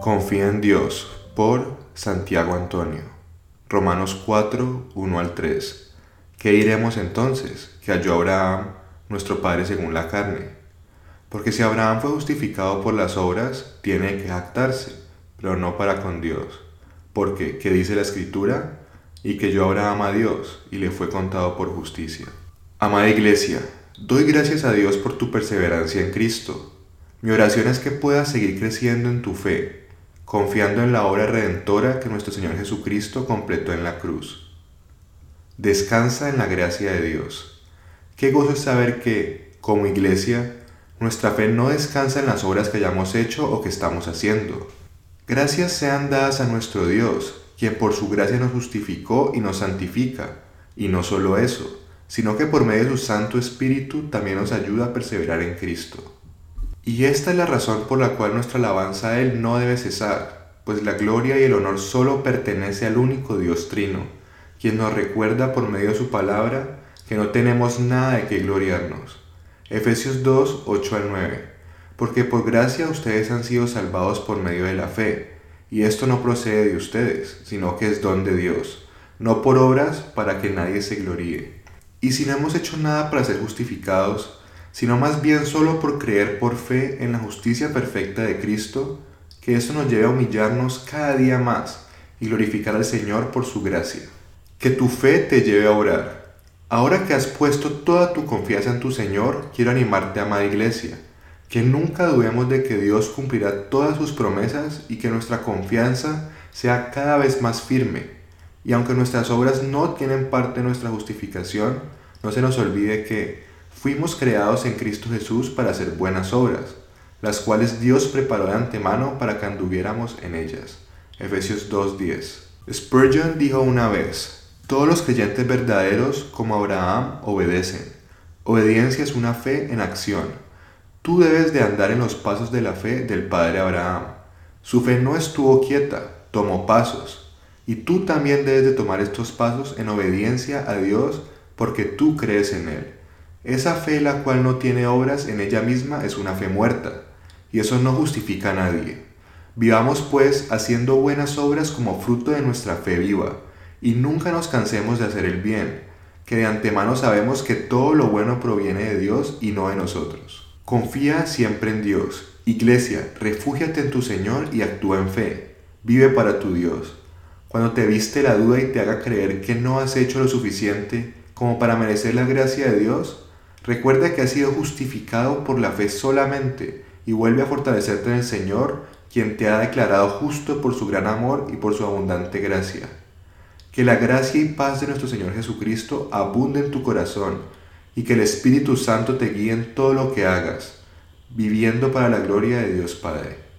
Confía en Dios por Santiago Antonio. Romanos 4, 1 al 3. ¿Qué diremos entonces? Que halló Abraham, nuestro Padre según la carne. Porque si Abraham fue justificado por las obras, tiene que jactarse, pero no para con Dios. Porque, ¿qué dice la Escritura? Y que yo Abraham a Dios, y le fue contado por justicia. Amada Iglesia, doy gracias a Dios por tu perseverancia en Cristo. Mi oración es que puedas seguir creciendo en tu fe, confiando en la obra redentora que nuestro Señor Jesucristo completó en la cruz. Descansa en la gracia de Dios. Qué gozo es saber que, como iglesia, nuestra fe no descansa en las obras que hayamos hecho o que estamos haciendo. Gracias sean dadas a nuestro Dios, quien por su gracia nos justificó y nos santifica, y no solo eso, sino que por medio de su Santo Espíritu también nos ayuda a perseverar en Cristo. Y esta es la razón por la cual nuestra alabanza a Él no debe cesar, pues la gloria y el honor solo pertenece al único Dios Trino, quien nos recuerda por medio de su palabra que no tenemos nada de qué gloriarnos. Efesios 2, 8 al 9. Porque por gracia ustedes han sido salvados por medio de la fe, y esto no procede de ustedes, sino que es don de Dios, no por obras para que nadie se gloríe. Y si no hemos hecho nada para ser justificados, sino más bien solo por creer por fe en la justicia perfecta de Cristo, que eso nos lleve a humillarnos cada día más y glorificar al Señor por su gracia. Que tu fe te lleve a orar. Ahora que has puesto toda tu confianza en tu Señor, quiero animarte, amada iglesia, que nunca dudemos de que Dios cumplirá todas sus promesas y que nuestra confianza sea cada vez más firme. Y aunque nuestras obras no tienen parte de nuestra justificación, no se nos olvide que Fuimos creados en Cristo Jesús para hacer buenas obras, las cuales Dios preparó de antemano para que anduviéramos en ellas. Efesios 2.10. Spurgeon dijo una vez, todos los creyentes verdaderos como Abraham obedecen. Obediencia es una fe en acción. Tú debes de andar en los pasos de la fe del Padre Abraham. Su fe no estuvo quieta, tomó pasos. Y tú también debes de tomar estos pasos en obediencia a Dios porque tú crees en Él. Esa fe la cual no tiene obras en ella misma es una fe muerta, y eso no justifica a nadie. Vivamos pues haciendo buenas obras como fruto de nuestra fe viva, y nunca nos cansemos de hacer el bien, que de antemano sabemos que todo lo bueno proviene de Dios y no de nosotros. Confía siempre en Dios. Iglesia, refúgiate en tu Señor y actúa en fe. Vive para tu Dios. Cuando te viste la duda y te haga creer que no has hecho lo suficiente como para merecer la gracia de Dios, Recuerda que has sido justificado por la fe solamente y vuelve a fortalecerte en el Señor, quien te ha declarado justo por su gran amor y por su abundante gracia. Que la gracia y paz de nuestro Señor Jesucristo abunde en tu corazón y que el Espíritu Santo te guíe en todo lo que hagas, viviendo para la gloria de Dios Padre.